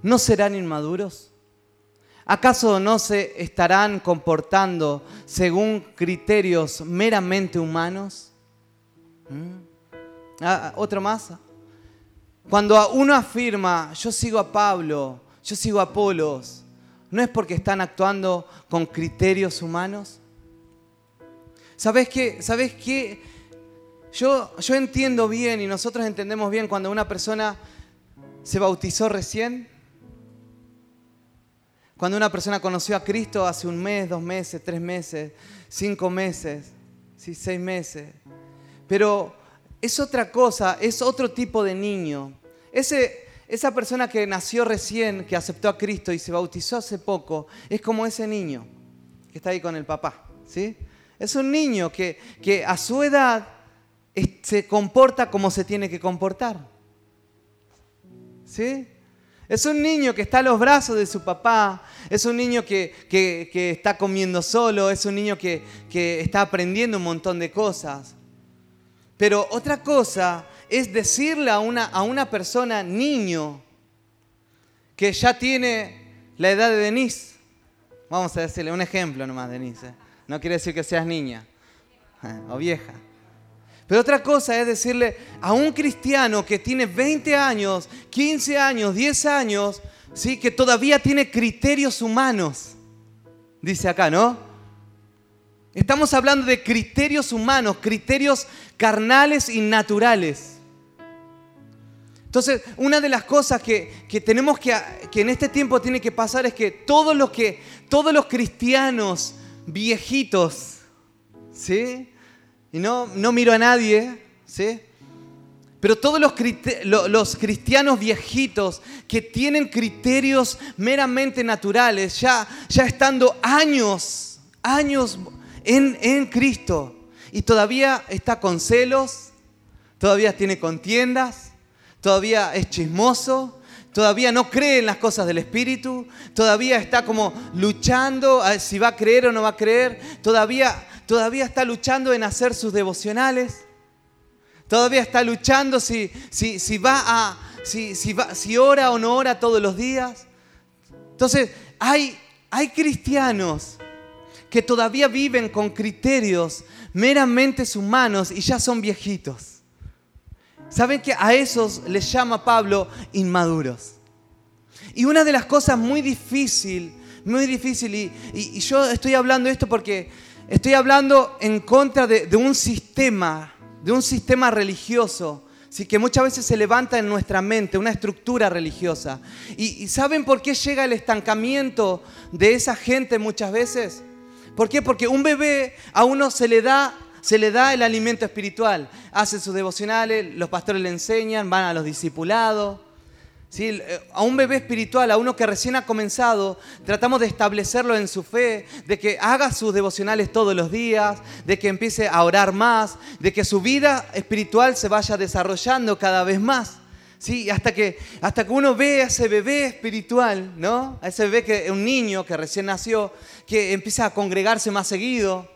¿No serán inmaduros? ¿Acaso no se estarán comportando según criterios meramente humanos? ¿Mm? Ah, ¿Otro más? Cuando uno afirma, yo sigo a Pablo, yo sigo a Apolos, ¿no es porque están actuando con criterios humanos? ¿Sabes qué? ¿Sabes qué? Yo, yo entiendo bien y nosotros entendemos bien cuando una persona se bautizó recién cuando una persona conoció a Cristo hace un mes, dos meses, tres meses, cinco meses, ¿sí? seis meses. Pero es otra cosa, es otro tipo de niño. Ese, esa persona que nació recién, que aceptó a Cristo y se bautizó hace poco, es como ese niño que está ahí con el papá. ¿sí? Es un niño que, que a su edad se comporta como se tiene que comportar. ¿Sí? Es un niño que está a los brazos de su papá, es un niño que, está comiendo solo, es un niño que, está aprendiendo un montón de cosas. Pero otra cosa es decirle a una, a una persona, niño, que ya tiene la edad de Denise. Vamos a decirle un ejemplo nomás, Denise. No quiere decir que seas niña eh, o vieja. Pero otra cosa es decirle a un cristiano que tiene 20 años, 15 años, 10 años, ¿sí? que todavía tiene criterios humanos. Dice acá, ¿no? Estamos hablando de criterios humanos, criterios carnales y naturales. Entonces, una de las cosas que, tenemos que, que en este tiempo tiene que pasar es que todos los, que, todos los cristianos viejitos, ¿sí? Y no, no miro a nadie, ¿sí? Pero todos los, cristianos viejitos que tienen criterios meramente naturales, ya, ya estando años, años en, Cristo, y todavía está con celos, todavía tiene contiendas, todavía es chismoso, todavía no cree en las cosas del Espíritu, todavía está como luchando si va a creer o no va a creer, todavía todavía está luchando en hacer sus devocionales, todavía está luchando si, si, si va a, si, si, va, si ora o no ora todos los días. Entonces, hay, hay cristianos que todavía viven con criterios meramente humanos y ya son viejitos. ¿Saben que a esos les llama Pablo inmaduros? Y una de las cosas muy difícil, muy difícil, y, y, y yo estoy hablando esto porque Estoy hablando en contra de, un sistema, de un sistema religioso, ¿sí? que muchas veces se levanta en nuestra mente, una estructura religiosa. ¿Y, saben por qué llega el estancamiento de esa gente muchas veces? ¿Por qué? Porque un bebé a uno se le da se le da el alimento espiritual. Hace sus devocionales, los pastores le enseñan, van a los discipulados. Eh, a un bebé espiritual, a uno que recién ha comenzado, tratamos de establecerlo en su fe, de que haga sus devocionales todos los días, de que empiece a orar más, de que su vida espiritual se vaya desarrollando cada vez más. ¿sí? Hasta, que, hasta que uno ve a ese bebé espiritual, ¿no? a ese bebé, que, un niño que recién nació, que empieza a congregarse más seguido,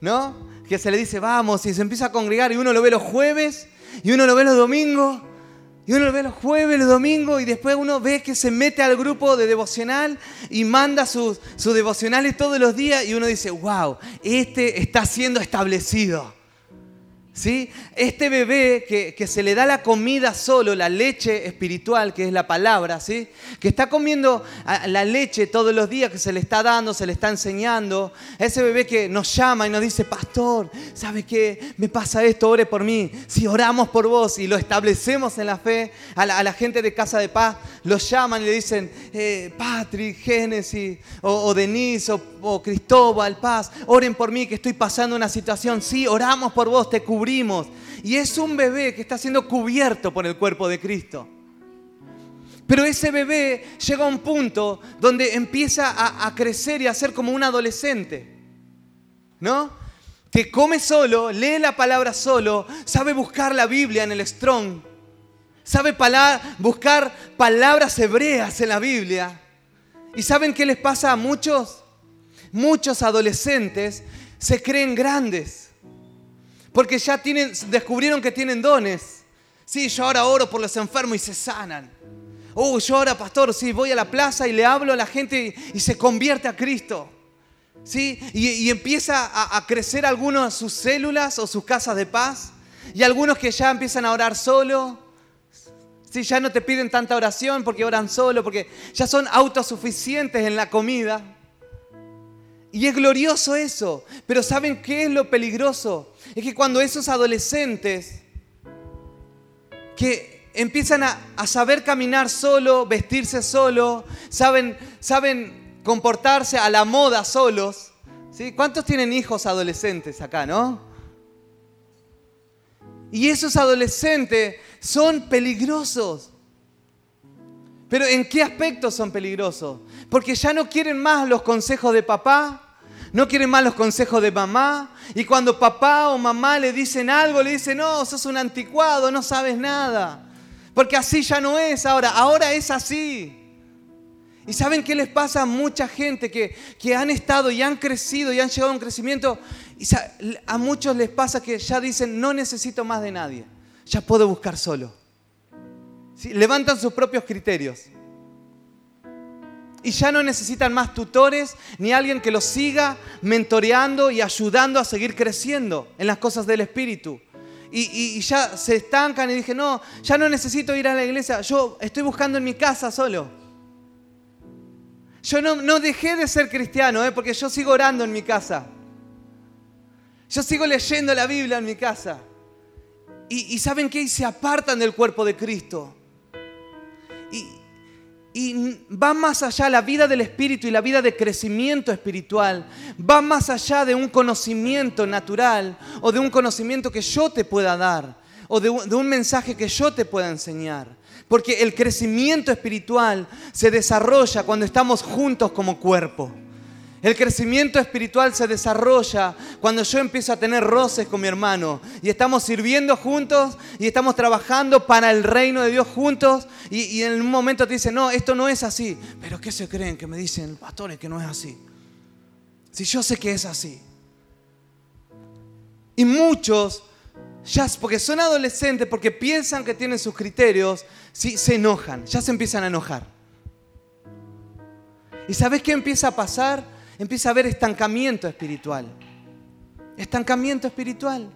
¿no? que se le dice vamos y se empieza a congregar y uno lo ve los jueves y uno lo ve los domingos y uno lo ve los jueves, los domingos, y después uno ve que se mete al grupo de devocional y manda sus, sus devocionales todos los días y uno dice, wow, este está siendo establecido. ¿Sí? Este bebé que, se le da la comida solo, la leche espiritual, que es la palabra, ¿sí? que está comiendo la leche todos los días que se le está dando, se le está enseñando, ese bebé que nos llama y nos dice, pastor, ¿sabe qué? Me pasa esto, ore por mí. Si oramos por vos y lo establecemos en la fe, a la, gente de Casa de Paz los llaman y le dicen, eh, Patrick, Génesis, o, Denise, o, o Cristóbal, Paz, oren por mí que estoy pasando una situación. Sí, oramos por vos, te cubrimos y es un bebé que está siendo cubierto por el cuerpo de Cristo. Pero ese bebé llega a un punto donde empieza a, crecer y a ser como un adolescente. ¿No? Que come solo, lee la palabra solo, sabe buscar la Biblia en el strong, sabe buscar palabras hebreas en la Biblia. ¿Y saben qué les pasa a muchos? Muchos adolescentes se creen grandes porque ya tienen, descubrieron que tienen dones. Sí, yo ahora oro por los enfermos y se sanan. Oh, yo ahora, pastor, sí, voy a la plaza y le hablo a la gente y, se convierte a Cristo. ¿Sí? Y, empieza a, a, crecer algunos sus células o sus casas de paz. Y algunos que ya empiezan a orar solo. ¿Sí? Ya no te piden tanta oración porque oran solo, porque ya son autosuficientes en la comida. Y es glorioso eso. Pero ¿saben qué es lo peligroso? Es que cuando esos adolescentes que empiezan a, saber caminar solo, vestirse solo, saben, saben comportarse a la moda solos. ¿sí? ¿Cuántos tienen hijos adolescentes acá, no? Y esos adolescentes son peligrosos. Pero ¿en qué aspectos son peligrosos? Porque ya no quieren más los consejos de papá, no quieren más los consejos de mamá. Y cuando papá o mamá le dicen algo, le dicen, no, sos un anticuado, no sabes nada. Porque así ya no es ahora, ahora es así. ¿Y saben qué les pasa a mucha gente que, que han estado y han crecido y han llegado a un crecimiento? A muchos les pasa que ya dicen, no necesito más de nadie, ya puedo buscar solo. Levantan sus propios criterios. Y ya no necesitan más tutores ni alguien que los siga mentoreando y ayudando a seguir creciendo en las cosas del Espíritu y, ya se estancan y dije, no, ya no necesito ir a la iglesia, yo estoy buscando en mi casa solo. Yo no, dejé de ser cristiano, ¿eh? porque yo sigo orando en mi casa. Yo sigo leyendo la Biblia en mi casa. Y, y ¿saben qué? Y se apartan del cuerpo de Cristo. Y, va más allá, la vida del espíritu y la vida de crecimiento espiritual, va más allá de un conocimiento natural o de un conocimiento que yo te pueda dar o de un mensaje que yo te pueda enseñar. Porque el crecimiento espiritual se desarrolla cuando estamos juntos como cuerpo. El crecimiento espiritual se desarrolla cuando yo empiezo a tener roces con mi hermano y estamos sirviendo juntos y estamos trabajando para el reino de Dios juntos y, en un momento te dicen, no, esto no es así. Pero ¿qué se creen? Que me dicen, pastores, que no es así. Si yo sé que es así. Y muchos, ya porque son adolescentes, porque piensan que tienen sus criterios, sí, se enojan, ya se empiezan a enojar. ¿Y sabes qué empieza a pasar? Empieza a haber estancamiento espiritual. Estancamiento espiritual.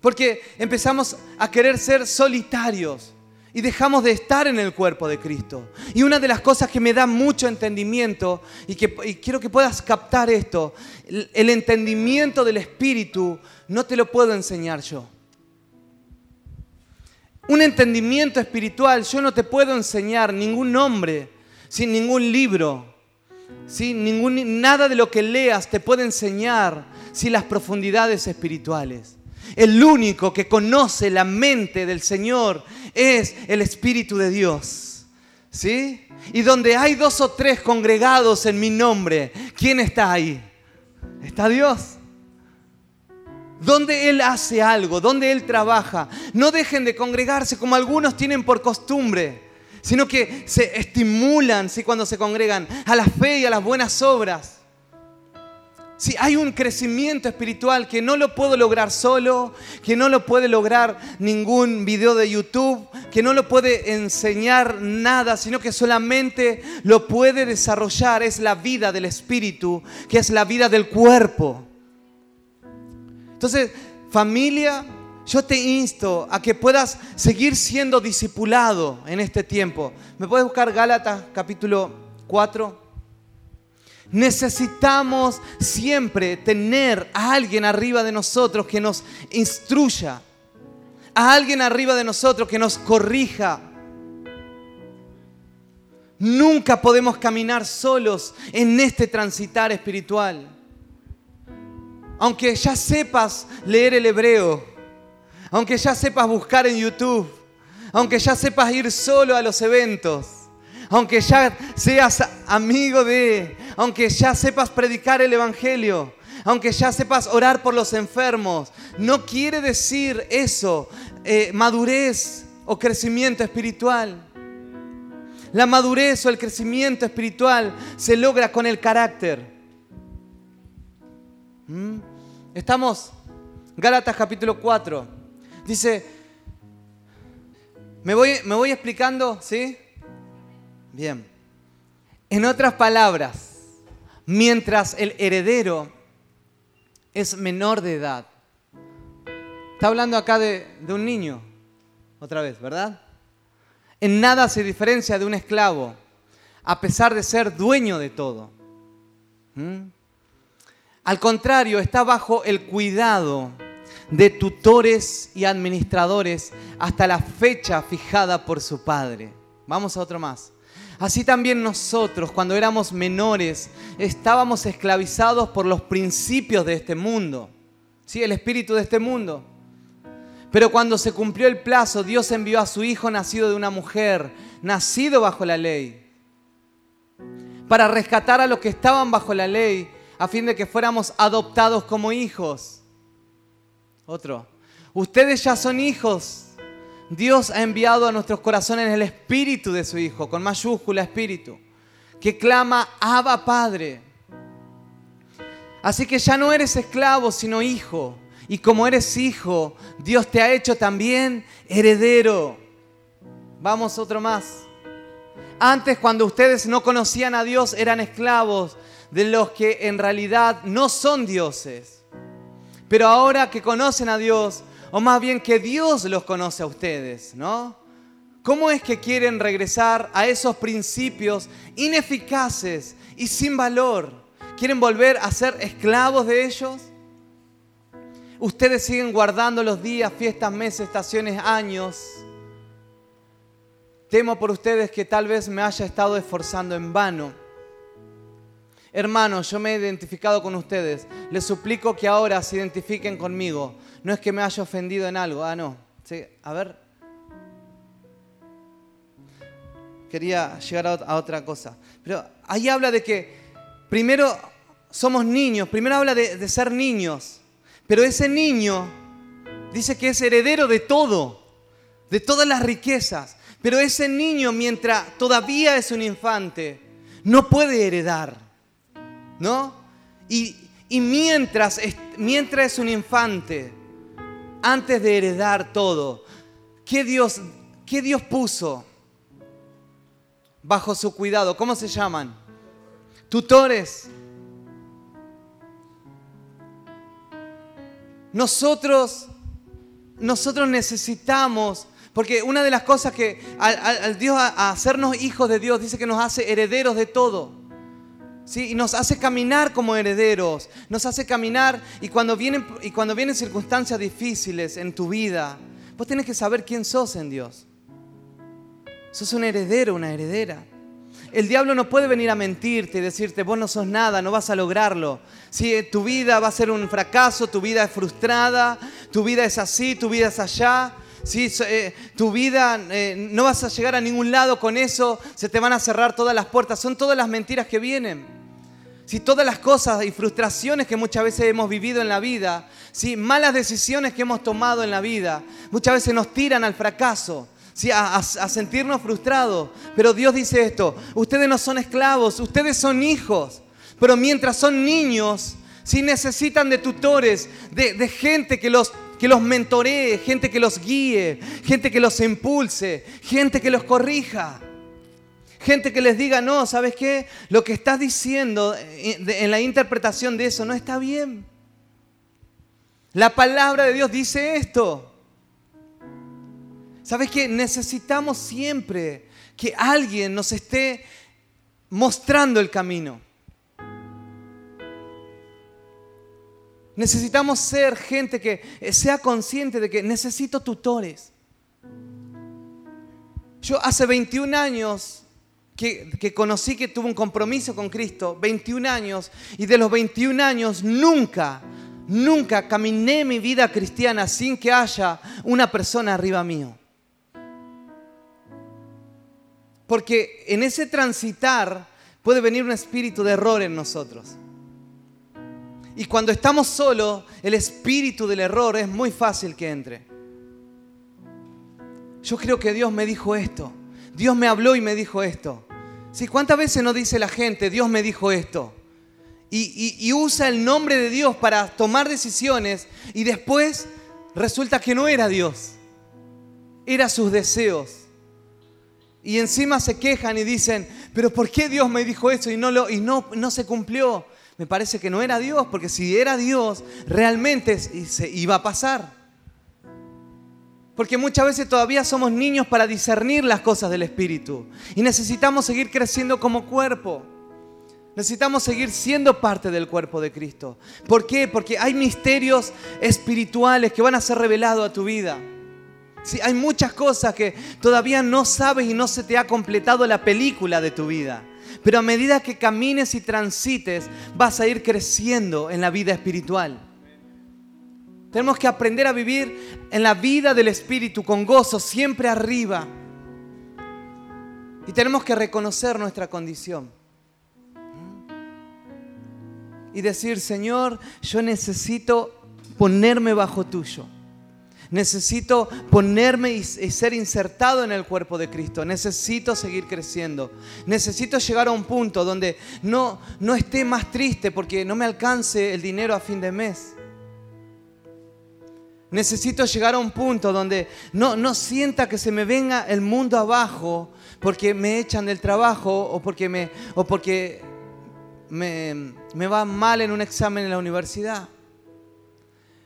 Porque empezamos a querer ser solitarios y dejamos de estar en el cuerpo de Cristo. Y una de las cosas que me da mucho entendimiento y que quiero que puedas captar esto, el entendimiento del Espíritu no te lo puedo enseñar yo. Un entendimiento espiritual yo no te puedo enseñar ningún nombre, sin ningún libro, Ningún, nada de lo que leas te puede enseñar si las profundidades espirituales. El único que conoce la mente del Señor es el Espíritu de Dios. ¿Sí? Y donde hay dos o tres congregados en mi nombre, ¿quién está ahí? Está Dios. Donde Él hace algo, donde Él trabaja. No dejen de congregarse como algunos tienen por costumbre sino que se estimulan ¿sí? cuando se congregan a la fe y a las buenas obras. Si hay un crecimiento espiritual que no lo puedo lograr solo, que no lo puede lograr ningún video de YouTube, que no lo puede enseñar nada, sino que solamente lo puede desarrollar, es la vida del espíritu, que es la vida del cuerpo. Entonces, familia, yo te insto a que puedas seguir siendo discipulado en este tiempo. ¿Me puedes buscar Gálatas capítulo 4? Necesitamos siempre tener a alguien arriba de nosotros que nos instruya, a alguien arriba de nosotros que nos corrija. Nunca podemos caminar solos en este transitar espiritual. Aunque ya sepas leer el hebreo, aunque ya sepas buscar en YouTube, aunque ya sepas ir solo a los eventos, aunque ya seas amigo de, aunque ya sepas predicar el Evangelio, aunque ya sepas orar por los enfermos, no quiere decir eso, eh, madurez o crecimiento espiritual. La madurez o el crecimiento espiritual se logra con el carácter. ¿Mm? Estamos, Gálatas capítulo 4. Dice, me voy, me voy explicando, ¿sí? Bien. En otras palabras, mientras el heredero es menor de edad, está hablando acá de, de un niño, otra vez, ¿verdad? En nada se diferencia de un esclavo, a pesar de ser dueño de todo. ¿Mm? Al contrario, está bajo el cuidado de tutores y administradores hasta la fecha fijada por su padre. Vamos a otro más. Así también nosotros, cuando éramos menores, estábamos esclavizados por los principios de este mundo, ¿sí? el espíritu de este mundo. Pero cuando se cumplió el plazo, Dios envió a su Hijo nacido de una mujer, nacido bajo la ley, para rescatar a los que estaban bajo la ley, a fin de que fuéramos adoptados como hijos. Otro. Ustedes ya son hijos. Dios ha enviado a nuestros corazones el espíritu de su Hijo, con mayúscula espíritu, que clama, Abba Padre. Así que ya no eres esclavo, sino hijo. Y como eres hijo, Dios te ha hecho también heredero. Vamos otro más. Antes cuando ustedes no conocían a Dios eran esclavos de los que en realidad no son dioses. Pero ahora que conocen a Dios, o más bien que Dios los conoce a ustedes, ¿no? ¿Cómo es que quieren regresar a esos principios ineficaces y sin valor? ¿Quieren volver a ser esclavos de ellos? Ustedes siguen guardando los días, fiestas, meses, estaciones, años. Temo por ustedes que tal vez me haya estado esforzando en vano. Hermanos, yo me he identificado con ustedes. Les suplico que ahora se identifiquen conmigo. No es que me haya ofendido en algo. Ah, no. Sí, a ver. Quería llegar a otra cosa. Pero ahí habla de que primero somos niños. Primero habla de, de ser niños. Pero ese niño dice que es heredero de todo, de todas las riquezas. Pero ese niño, mientras todavía es un infante, no puede heredar. ¿No? Y, mientras, mientras es un infante, antes de heredar todo, ¿qué Dios, qué Dios puso bajo su cuidado? ¿Cómo se llaman? Tutores Nosotros, nosotros necesitamos, porque una de las cosas que al, Dios, a, hacernos hijos de Dios, dice que nos hace herederos de todo. ¿Sí? Y nos hace caminar como herederos, nos hace caminar y cuando, vienen, y cuando vienen circunstancias difíciles en tu vida, vos tenés que saber quién sos en Dios. Sos un heredero, una heredera. El diablo no puede venir a mentirte y decirte, vos no sos nada, no vas a lograrlo. Si eh, tu vida va a ser un fracaso, tu vida es frustrada, tu vida es así, tu vida es allá. Si eh, tu vida eh, no vas a llegar a ningún lado con eso, se te van a cerrar todas las puertas. Son todas las mentiras que vienen. Si todas las cosas y frustraciones que muchas veces hemos vivido en la vida, si malas decisiones que hemos tomado en la vida, muchas veces nos tiran al fracaso a, sentirnos frustrados. Pero Dios dice esto, ustedes no son esclavos, ustedes son hijos. Pero mientras son niños, si necesitan de tutores, de, gente que los, que los mentoree, gente que los guíe, gente que los impulse, gente que los corrija. Gente que les diga, no, ¿sabes qué? Lo que estás diciendo en la interpretación de eso no está bien. La palabra de Dios dice esto. ¿Sabes qué? Necesitamos siempre que alguien nos esté mostrando el camino. Necesitamos ser gente que sea consciente de que necesito tutores. Yo hace 21 años que, que, conocí que tuve un compromiso con Cristo, 21 años, y de los 21 años nunca, nunca caminé mi vida cristiana sin que haya una persona arriba mío. Porque en ese transitar puede venir un espíritu de error en nosotros. Y cuando estamos solos, el espíritu del error es muy fácil que entre. yo creo que Dios me dijo esto. Dios me habló y me dijo esto. ¿Sí? ¿Cuántas veces nos dice la gente, Dios me dijo esto? Y, usa el nombre de Dios para tomar decisiones y después resulta que no era Dios, era sus deseos. Y encima se quejan y dicen, pero ¿por qué Dios me dijo eso y no, lo, y no, no se cumplió? Me parece que no era Dios, porque si era Dios, realmente se iba a pasar. Porque muchas veces todavía somos niños para discernir las cosas del Espíritu. Y necesitamos seguir creciendo como cuerpo. Necesitamos seguir siendo parte del cuerpo de Cristo. ¿Por qué? Porque hay misterios espirituales que van a ser revelados a tu vida. Sí, hay muchas cosas que todavía no sabes y no se te ha completado la película de tu vida. Pero a medida que camines y transites, vas a ir creciendo en la vida espiritual. Tenemos que aprender a vivir en la vida del Espíritu con gozo, siempre arriba. Y tenemos que reconocer nuestra condición. Y decir, Señor, yo necesito ponerme bajo tuyo. Necesito ponerme y, ser insertado en el cuerpo de Cristo. Necesito seguir creciendo. Necesito llegar a un punto donde no, no esté más triste porque no me alcance el dinero a fin de mes. Necesito llegar a un punto donde no, no sienta que se me venga el mundo abajo porque me echan del trabajo o porque me, o porque me, me va mal en un examen en la universidad.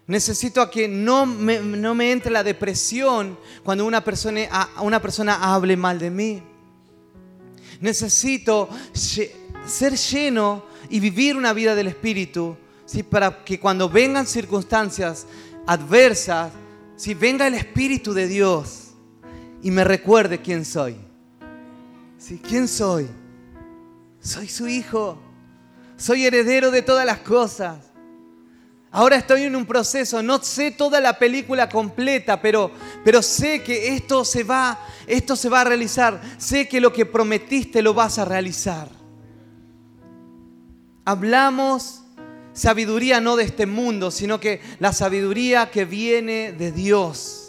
Necesito que no me, entre la depresión cuando una persona, hable mal de mí. Necesito ser lleno y vivir una vida del Espíritu ¿sí? para que cuando vengan circunstancias adversas, si venga el Espíritu de Dios y me recuerde quién soy. ¿Sí? ¿Quién soy? Soy su hijo. Soy heredero de todas las cosas. Ahora estoy en un proceso, no sé toda la película completa, pero, pero sé que esto se, va, esto se va a realizar. Sé que lo que prometiste lo vas a realizar. Hablamos sabiduría no de este mundo, sino que la sabiduría que viene de Dios.